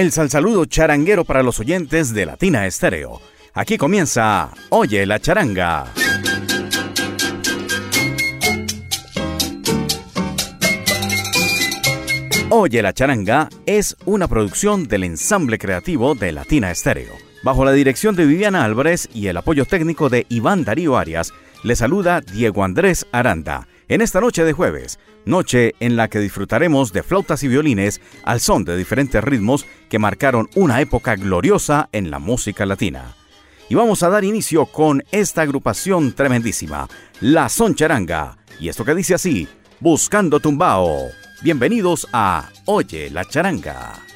El saludo charanguero para los oyentes de Latina Estéreo. Aquí comienza Oye la charanga. Oye la charanga es una producción del ensamble creativo de Latina Estéreo. Bajo la dirección de Viviana Álvarez y el apoyo técnico de Iván Darío Arias, le saluda Diego Andrés Aranda en esta noche de jueves, noche en la que disfrutaremos de flautas y violines al son de diferentes ritmos que marcaron una época gloriosa en la música latina. Y vamos a dar inicio con esta agrupación tremendísima, La Son Charanga, y esto que dice así, Buscando Tumbao. Bienvenidos a Oye la Charanga.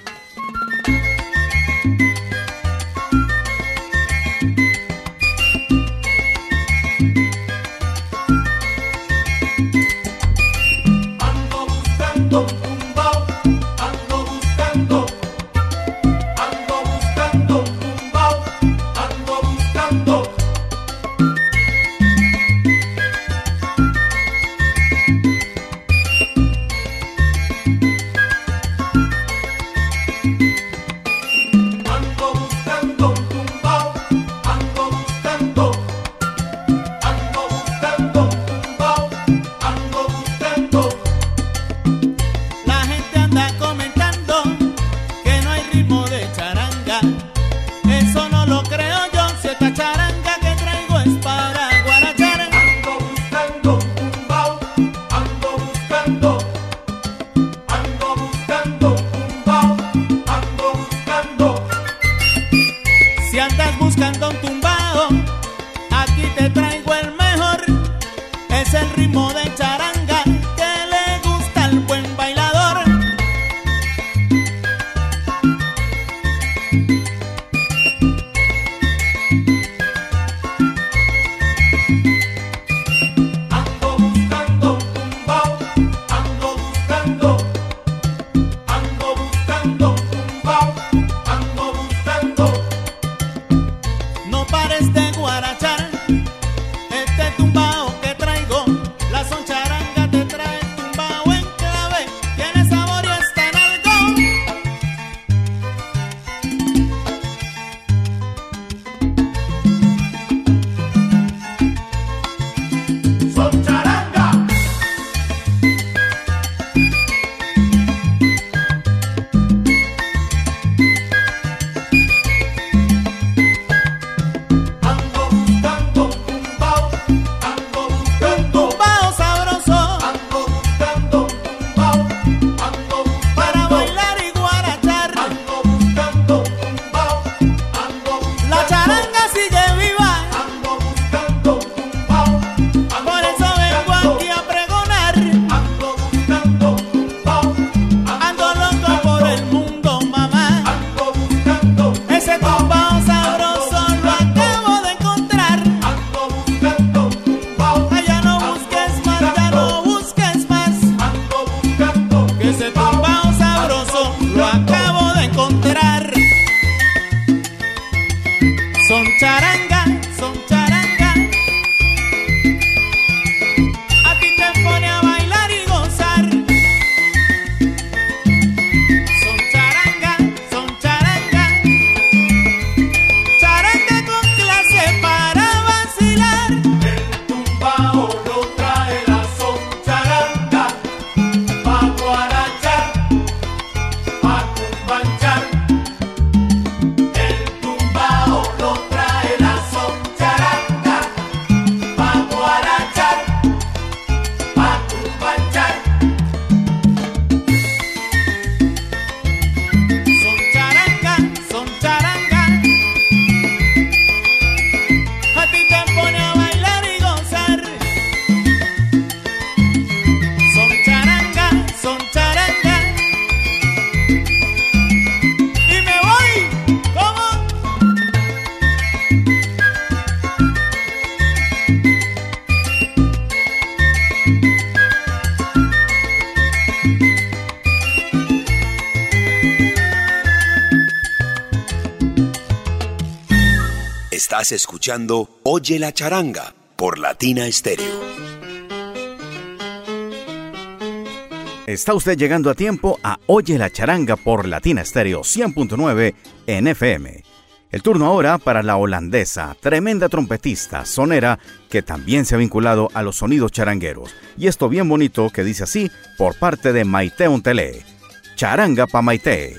Oye la charanga por Latina Stereo. Está usted llegando a tiempo a Oye la charanga por Latina Stereo 100.9 en FM. El turno ahora para la holandesa, tremenda trompetista, sonera, que también se ha vinculado a los sonidos charangueros. Y esto bien bonito que dice así por parte de Maite Ontele. Charanga pa Maite.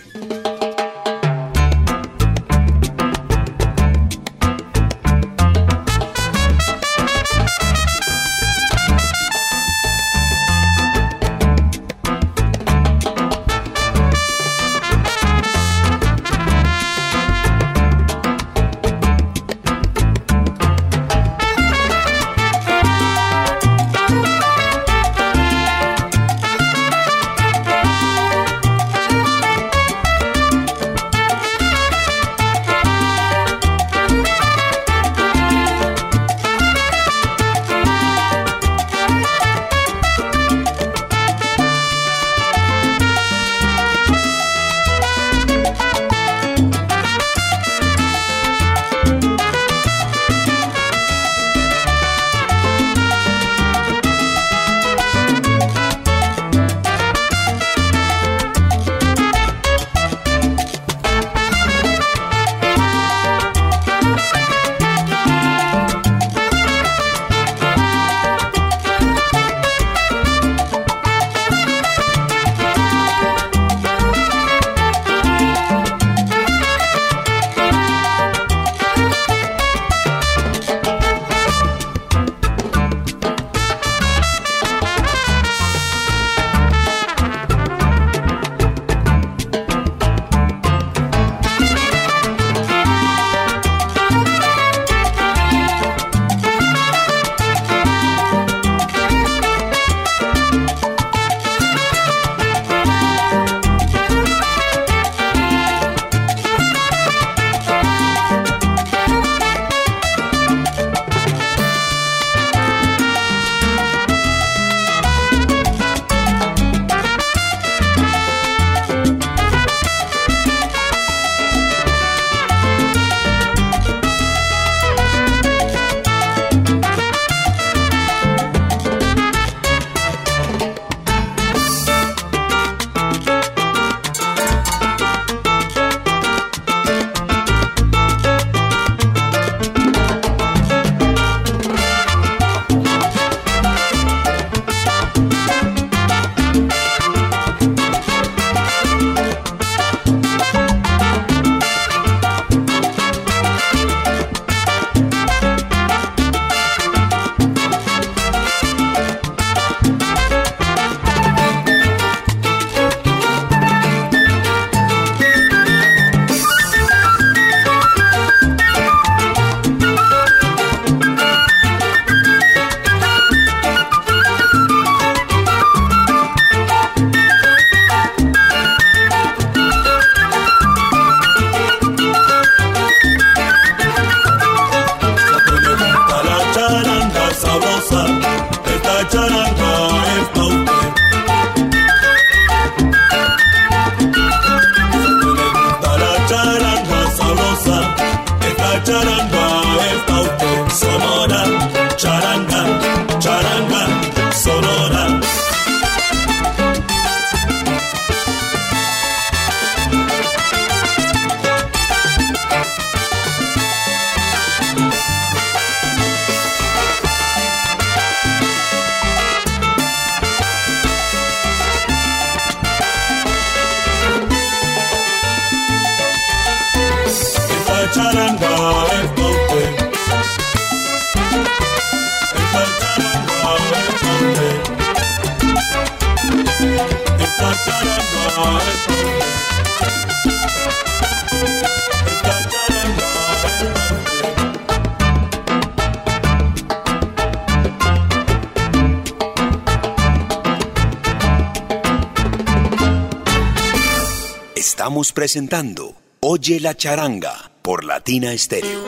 Oye la charanga por Latina Estéreo.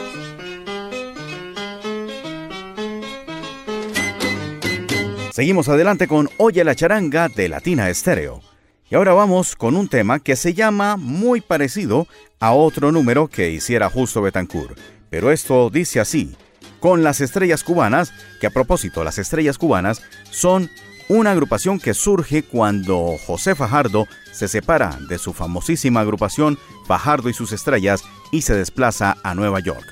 Seguimos adelante con Oye la charanga de Latina Estéreo. Y ahora vamos con un tema que se llama muy parecido a otro número que hiciera Justo Betancourt, Pero esto dice así, con las estrellas cubanas, que a propósito, las estrellas cubanas son una agrupación que surge cuando José Fajardo se separa de su famosísima agrupación Fajardo y sus estrellas y se desplaza a Nueva York.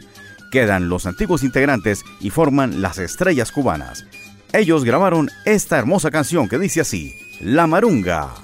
Quedan los antiguos integrantes y forman las estrellas cubanas. Ellos grabaron esta hermosa canción que dice así, La Marunga.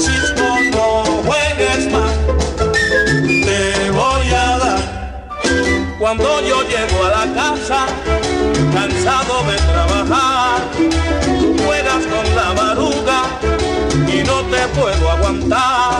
Francisco, no juegues más, te voy a dar. Cuando yo llego a la casa, cansado de trabajar, tú juegas con la maruga y no te puedo aguantar.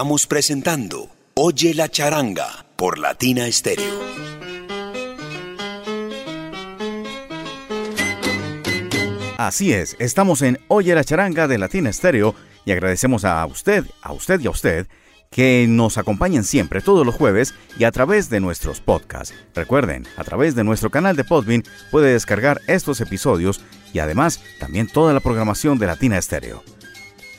Estamos presentando Oye la charanga por Latina Estéreo. Así es, estamos en Oye la charanga de Latina Estéreo y agradecemos a usted, a usted y a usted que nos acompañen siempre todos los jueves y a través de nuestros podcasts. Recuerden, a través de nuestro canal de Podbean puede descargar estos episodios y además también toda la programación de Latina Estéreo.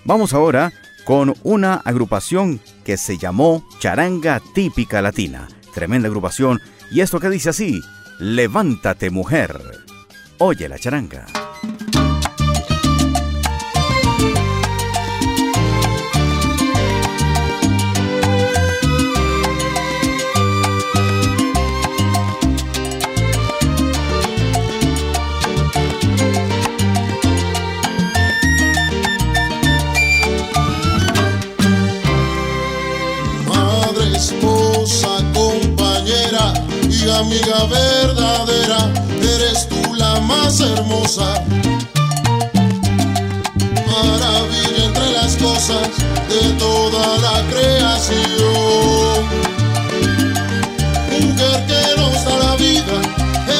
Vamos ahora con una agrupación que se llamó Charanga Típica Latina. Tremenda agrupación. Y esto que dice así, levántate mujer. Oye la charanga. Verdadera, eres tú la más hermosa. Maravilla entre las cosas de toda la creación. Mujer que nos da la vida,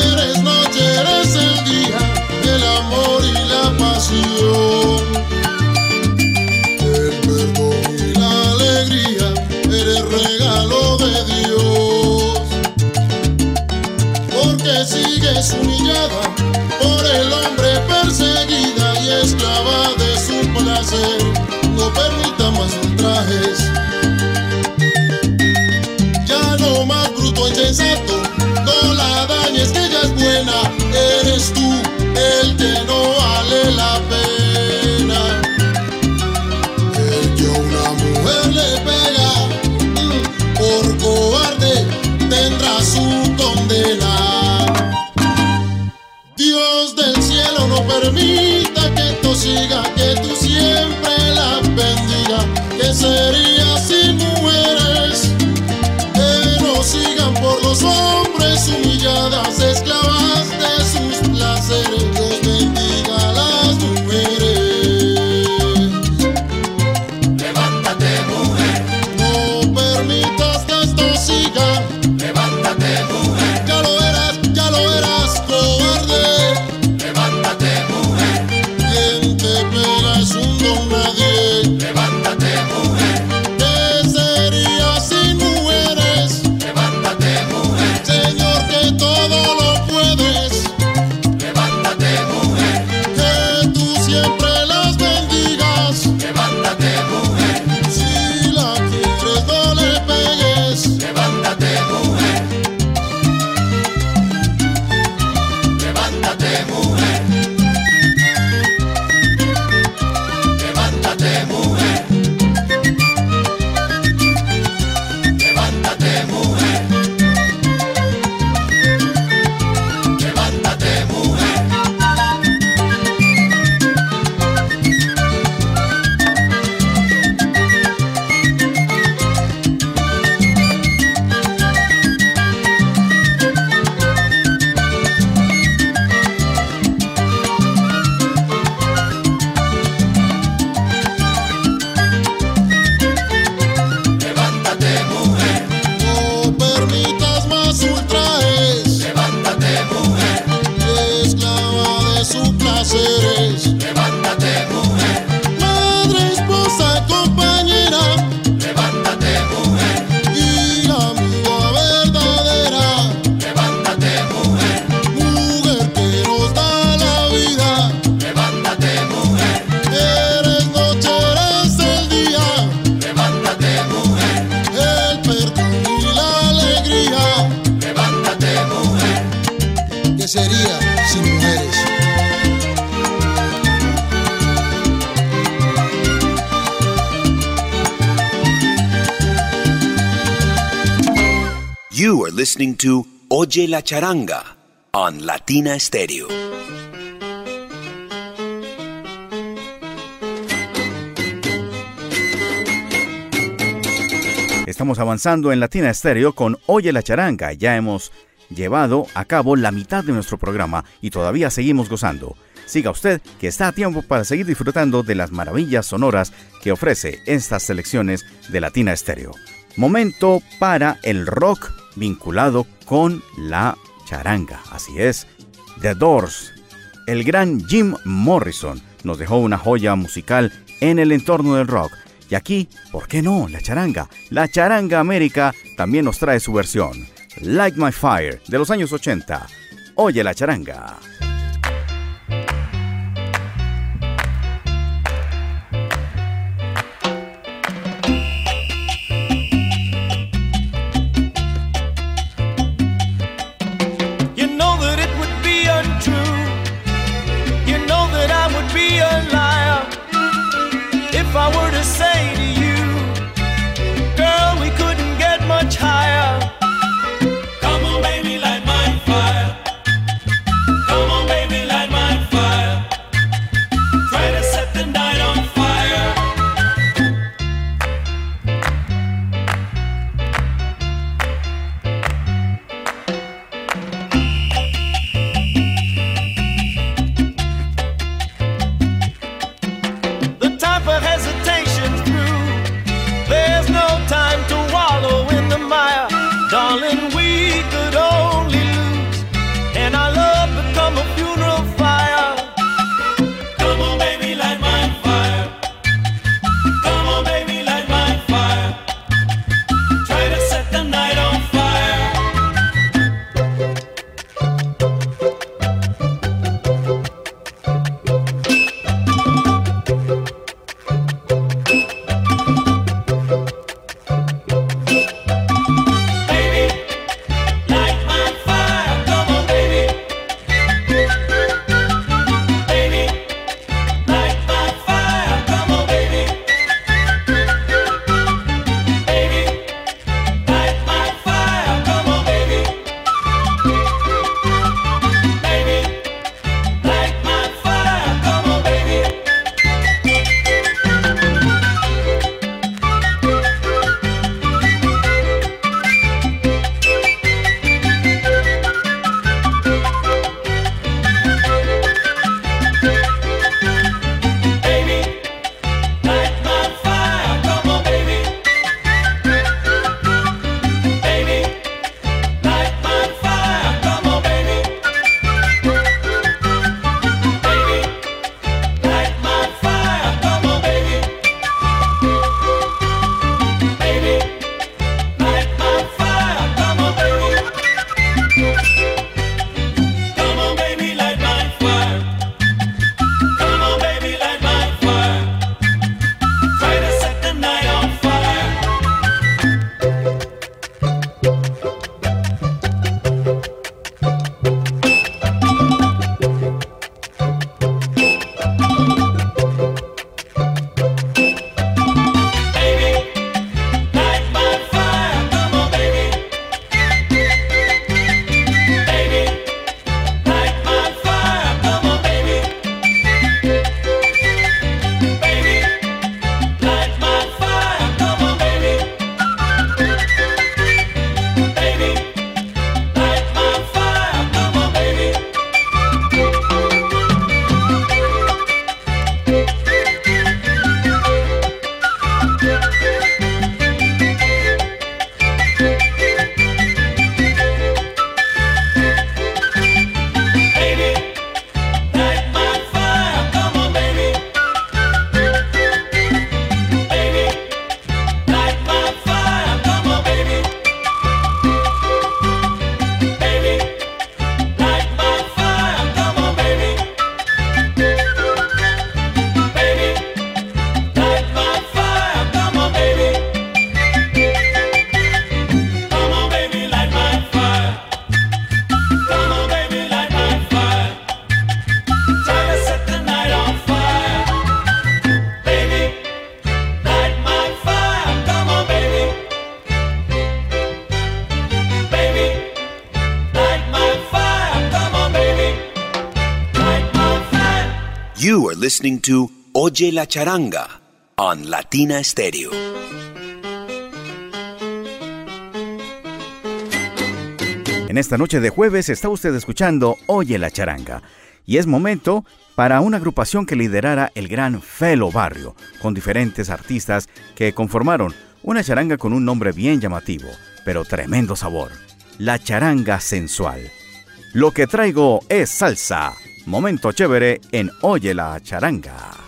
eres noche, eres el día, el amor y la pasión. No permita más ultrajes. Ya no más bruto insensato, no la dañes que ella es buena, eres tú el que no vale la pena. El que a una mujer le pega mm, por cobarde tendrá su condena. Dios del cielo no permita que esto siga, Oye la Charanga on Latina Stereo. Estamos avanzando en Latina Estéreo con Oye la Charanga. Ya hemos llevado a cabo la mitad de nuestro programa y todavía seguimos gozando. Siga usted que está a tiempo para seguir disfrutando de las maravillas sonoras que ofrece estas selecciones de Latina Estéreo. Momento para el rock vinculado con la charanga. Así es. The Doors. El gran Jim Morrison nos dejó una joya musical en el entorno del rock. Y aquí, ¿por qué no? La charanga. La charanga América también nos trae su versión. Like My Fire de los años 80. Oye la charanga. Listening to Oye la Charanga on Latina Stereo. En esta noche de jueves está usted escuchando Oye la Charanga. Y es momento para una agrupación que liderara el gran Felo Barrio, con diferentes artistas que conformaron una charanga con un nombre bien llamativo, pero tremendo sabor. La charanga sensual. Lo que traigo es salsa. Momento chévere en Oye la charanga.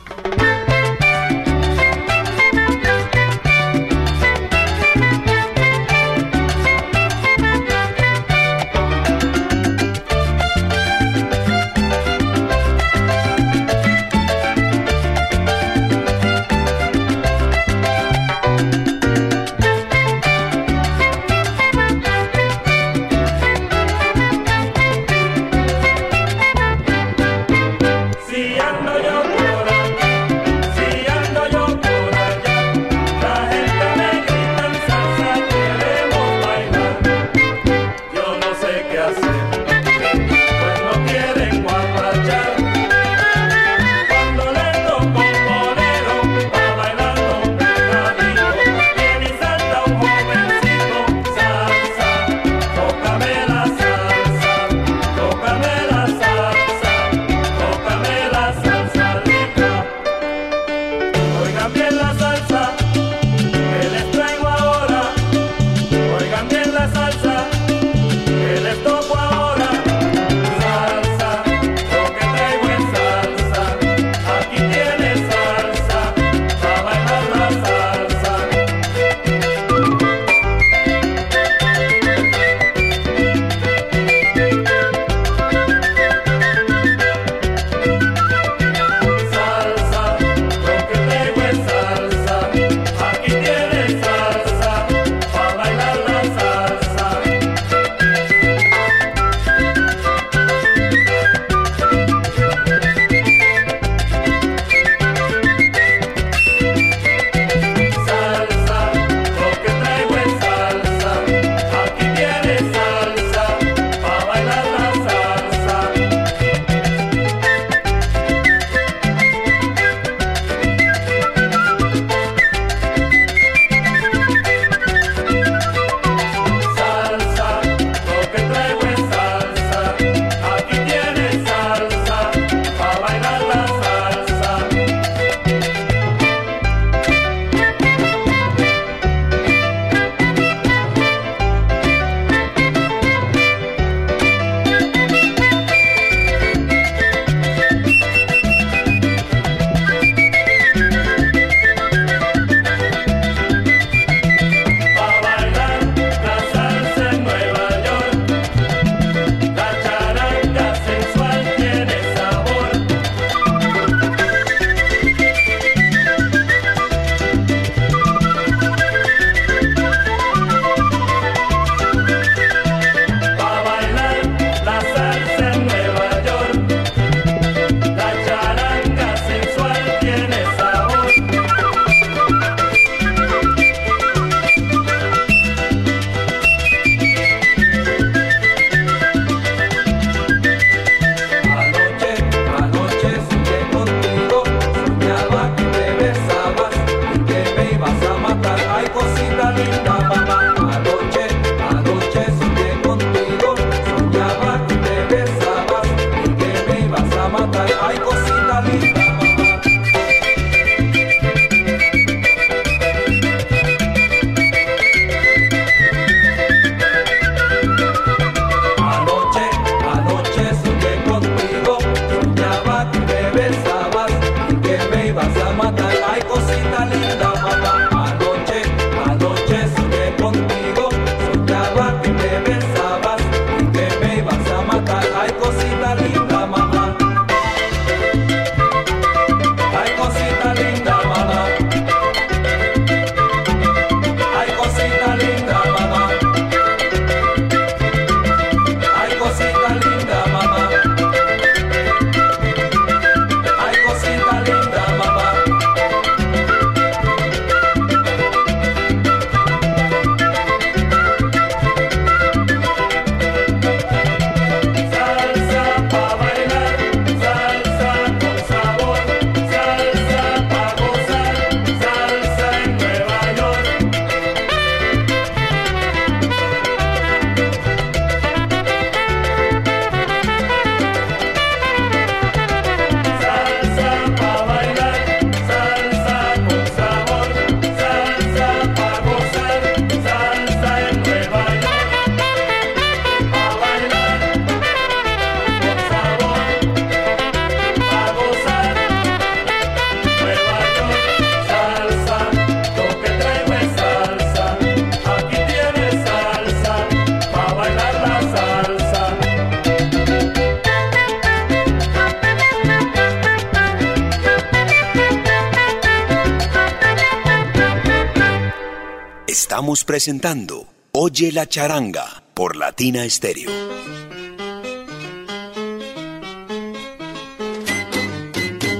Presentando Oye la charanga por Latina Stereo.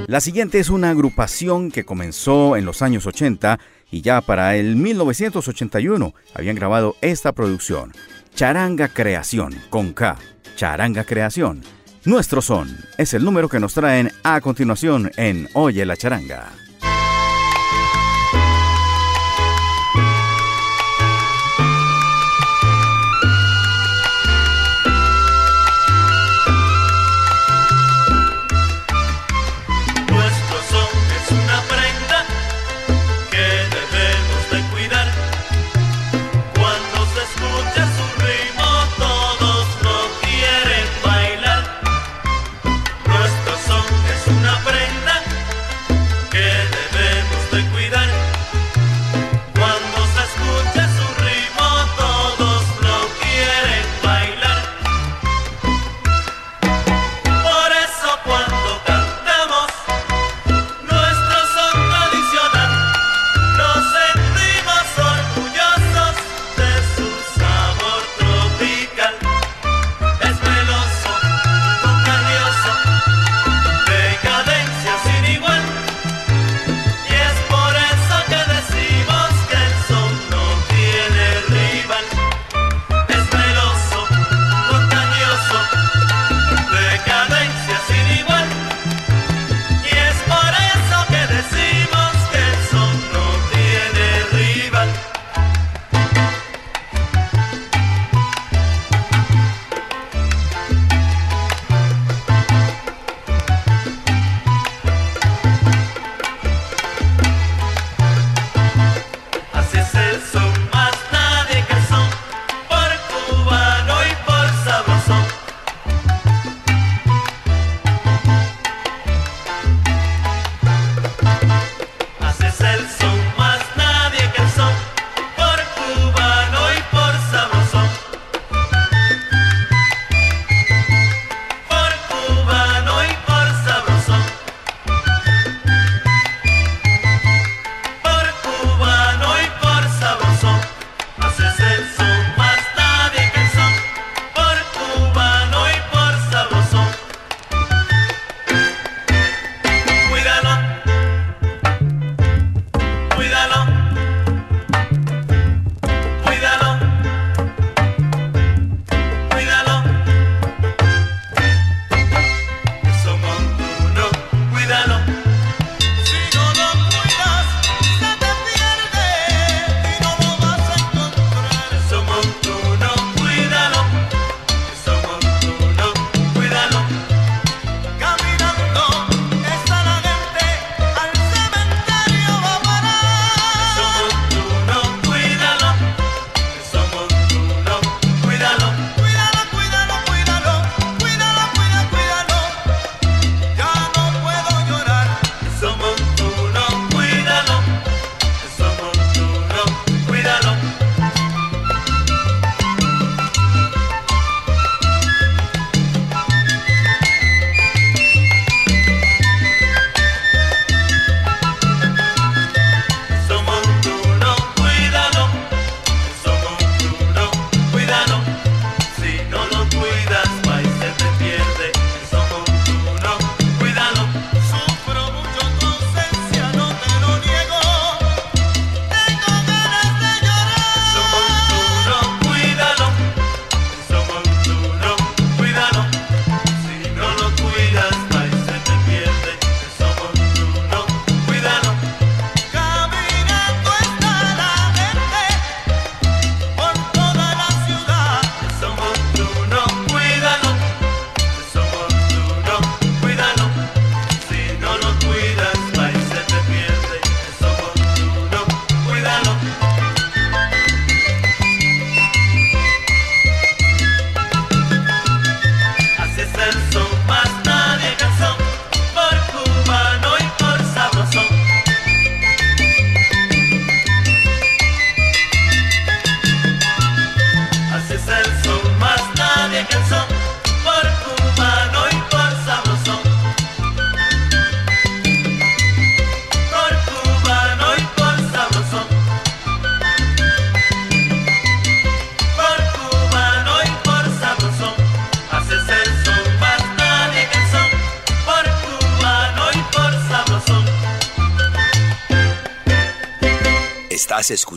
La siguiente es una agrupación que comenzó en los años 80 y ya para el 1981 habían grabado esta producción, Charanga Creación, con K, Charanga Creación. Nuestro son es el número que nos traen a continuación en Oye la Charanga.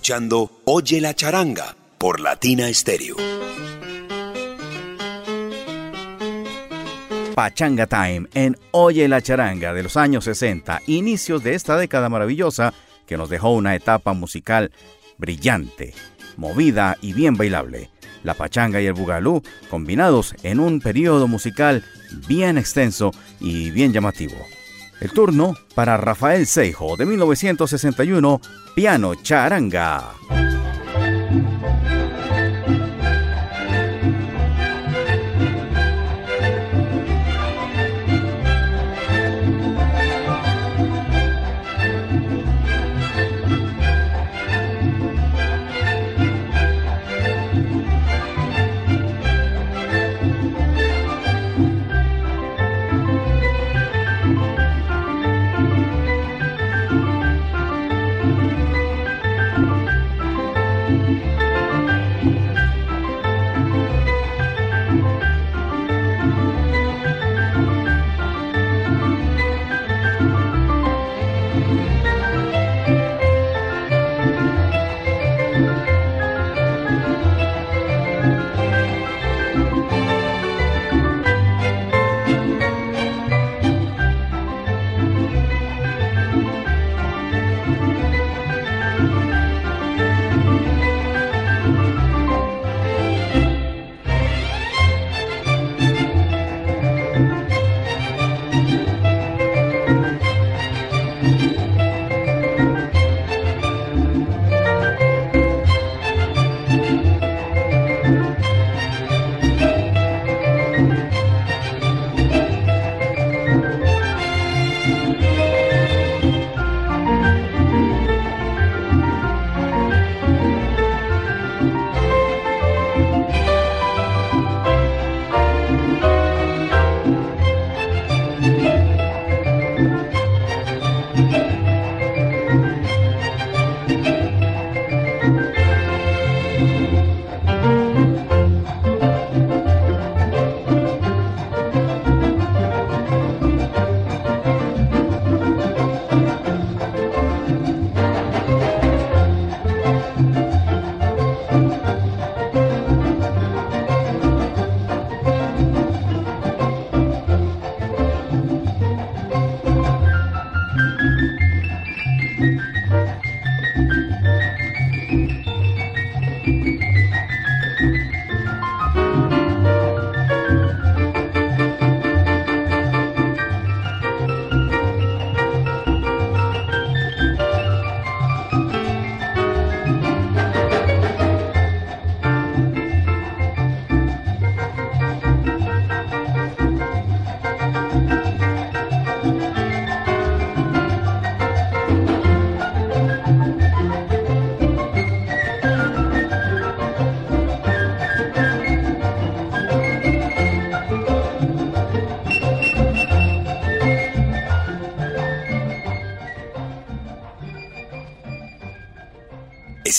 Escuchando Oye la charanga por Latina Stereo. Pachanga Time en Oye la charanga de los años 60, inicios de esta década maravillosa que nos dejó una etapa musical brillante, movida y bien bailable. La pachanga y el bugalú combinados en un periodo musical bien extenso y bien llamativo. El turno para Rafael Seijo de 1961, Piano Charanga.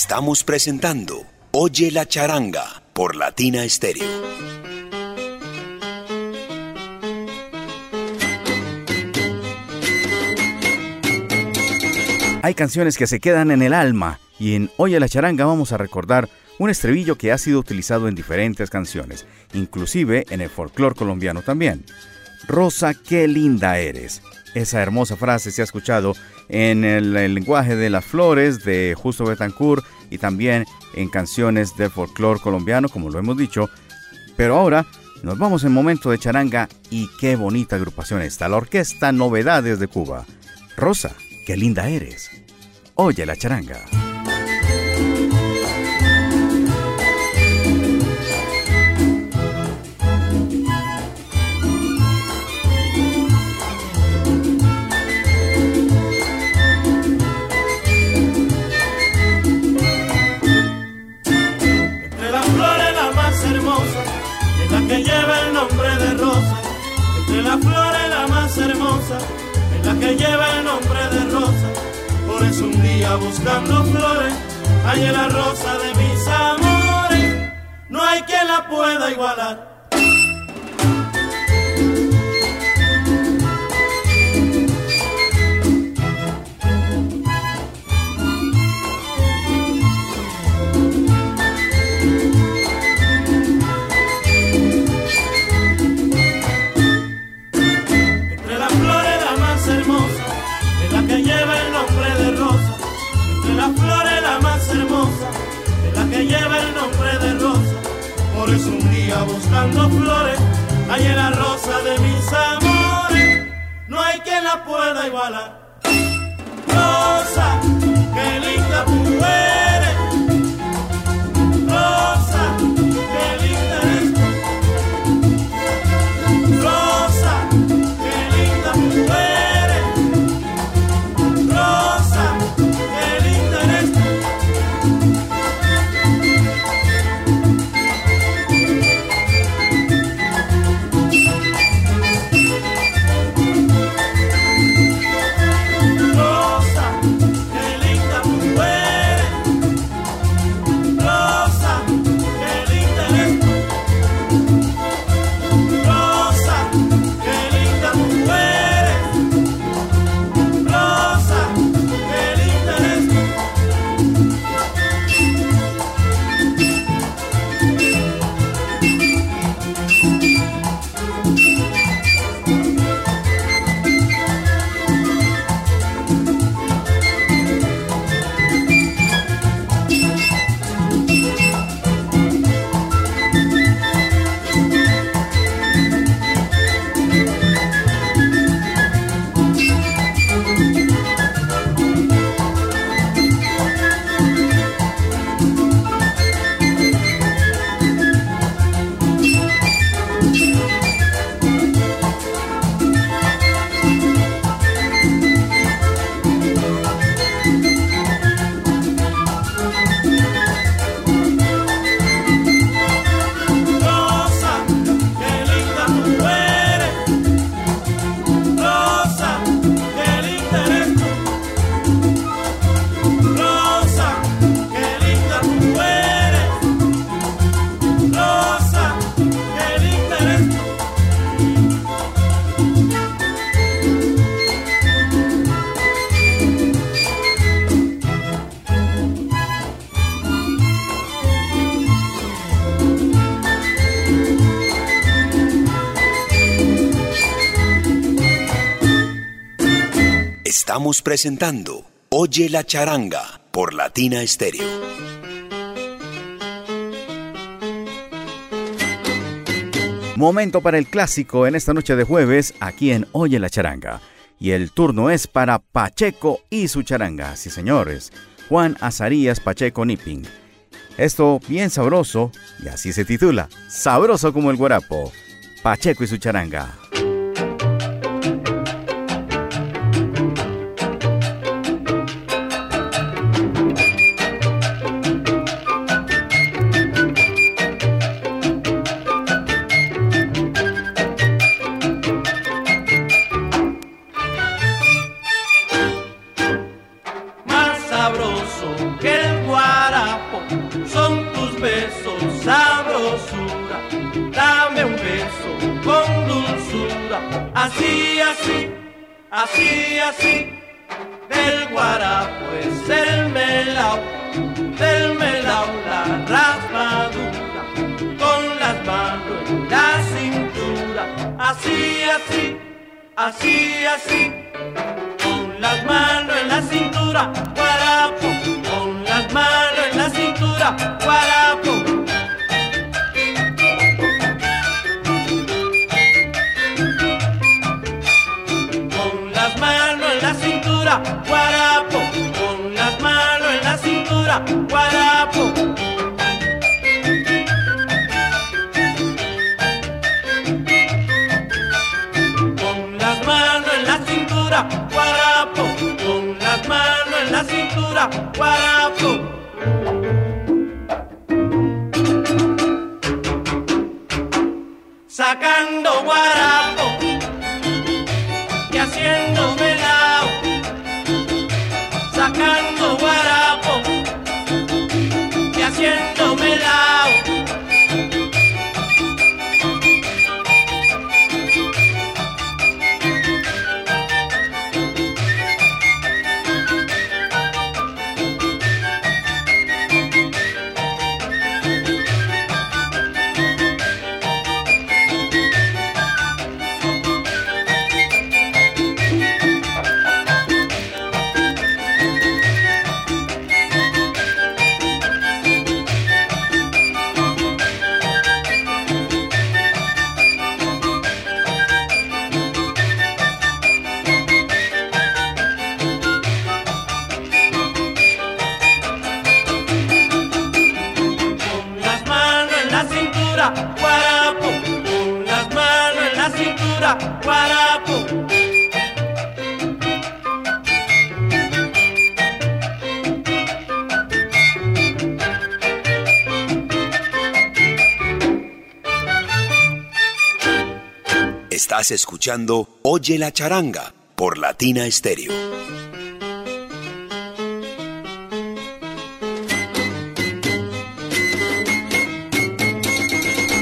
Estamos presentando Oye la charanga por Latina Stereo. Hay canciones que se quedan en el alma y en Oye la charanga vamos a recordar un estribillo que ha sido utilizado en diferentes canciones, inclusive en el folclore colombiano también. Rosa, qué linda eres. Esa hermosa frase se ha escuchado en el, lenguaje de las flores de Justo Betancourt y también en canciones de folclore colombiano, como lo hemos dicho. Pero ahora nos vamos en momento de charanga y qué bonita agrupación está, la Orquesta Novedades de Cuba. Rosa, qué linda eres. Oye la charanga. Buscando flores, en la rosa de mis amores. No hay quien la pueda igualar. Buscando flores, hay la rosa de mis amores, no hay quien la pueda igualar. Rosa, qué linda tú eres. Estamos presentando Oye la charanga por Latina Stereo. Momento para el clásico en esta noche de jueves aquí en Oye la charanga. Y el turno es para Pacheco y su charanga. Sí, señores. Juan Azarías Pacheco Nipping. Esto bien sabroso y así se titula. Sabroso como el guarapo. Pacheco y su charanga. Estás escuchando Oye la charanga por Latina Estéreo.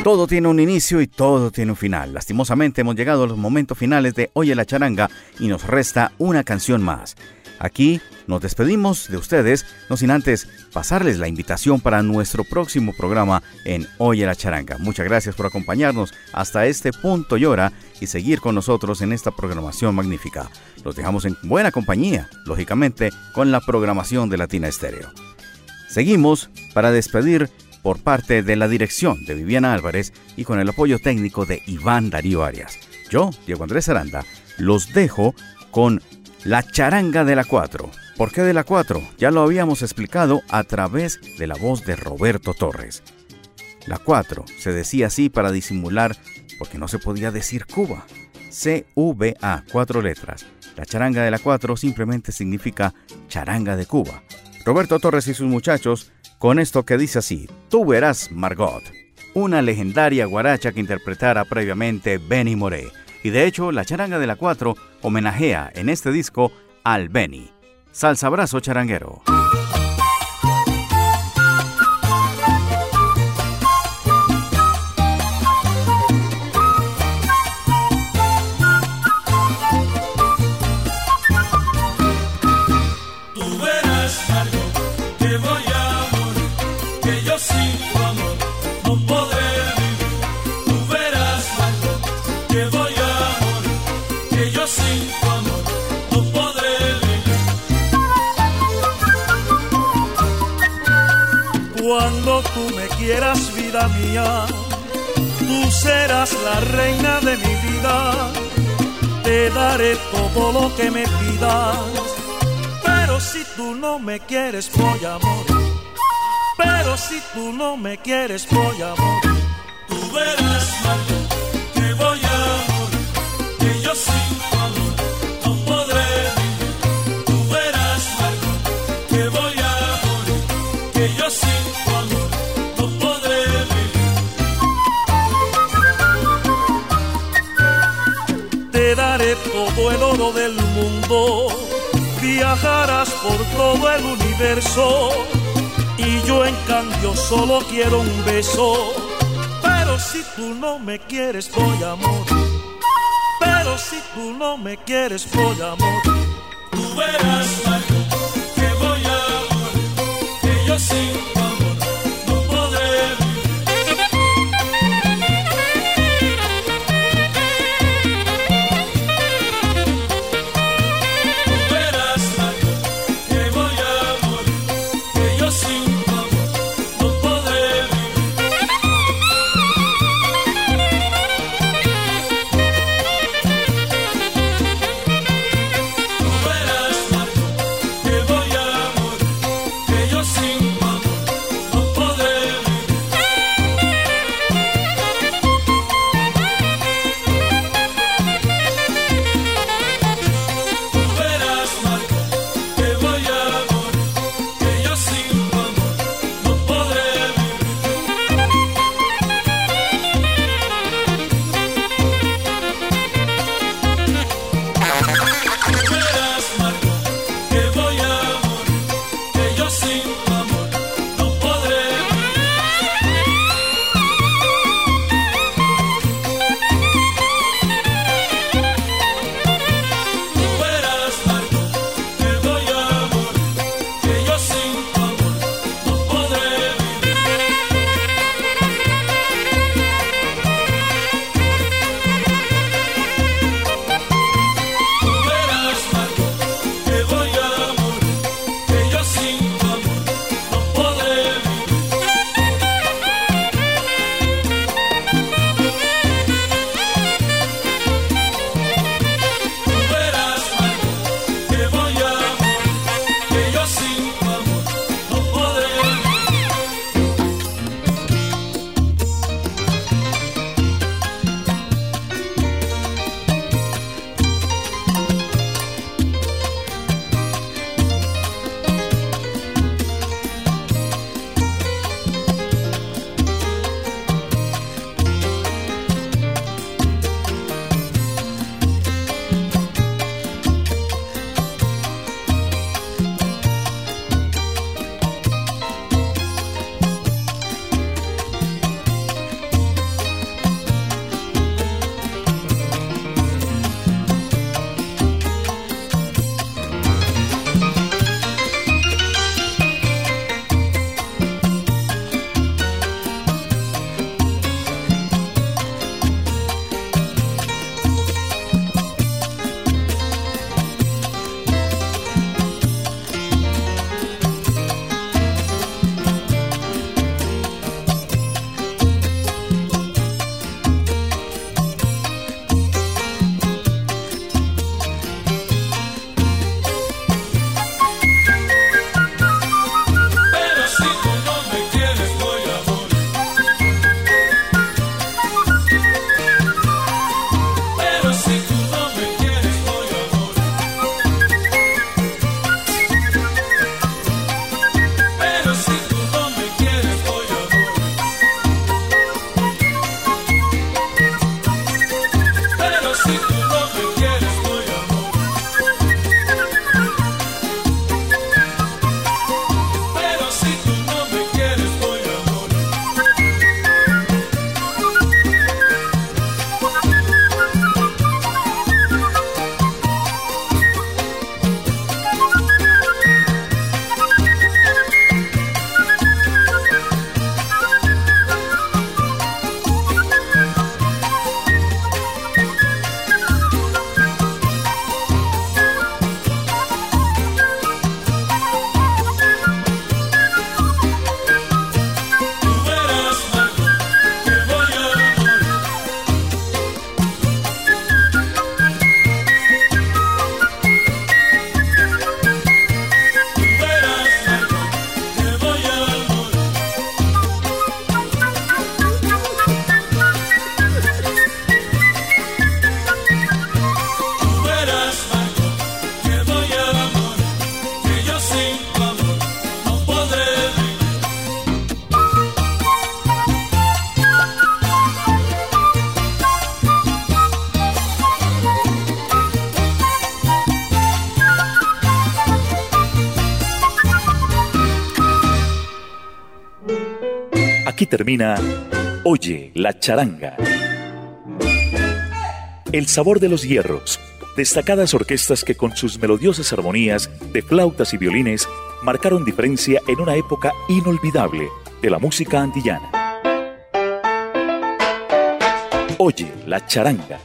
Todo tiene un inicio y todo tiene un final. Lastimosamente hemos llegado a los momentos finales de Oye la charanga y nos resta una canción más. Aquí nos despedimos de ustedes, no sin antes pasarles la invitación para nuestro próximo programa en Oye la Charanga. Muchas gracias por acompañarnos hasta este punto y hora y seguir con nosotros en esta programación magnífica. Los dejamos en buena compañía, lógicamente, con la programación de Latina Estéreo. Seguimos para despedir por parte de la dirección de Viviana Álvarez y con el apoyo técnico de Iván Darío Arias. Yo, Diego Andrés Aranda, los dejo con la charanga de la 4. ¿Por qué de la 4? Ya lo habíamos explicado a través de la voz de Roberto Torres. La 4 se decía así para disimular porque no se podía decir Cuba. C-V-A, cuatro letras. La charanga de la 4 simplemente significa charanga de Cuba. Roberto Torres y sus muchachos con esto que dice así, Tú verás Margot, una legendaria guaracha que interpretara previamente Benny Moré. Y de hecho, la charanga de la 4 homenajea en este disco al Benny. Salsa abrazo charanguero. Tú serás la reina de mi vida. Te daré todo lo que me pidas, pero si tú no me quieres, voy a morir. Pero si tú no me quieres, voy a morir. Tú verás, Marco, el del mundo, viajarás por todo el universo y yo en cambio solo quiero un beso. Pero si tú no me quieres voy a morir. Pero si tú no me quieres voy a morir. Tú verás, Marco, que voy a morir, que yo sí Termina Oye la charanga. El sabor de los hierros. Destacadas orquestas que con sus melodiosas armonías de flautas y violines marcaron diferencia en una época inolvidable de la música antillana. Oye la charanga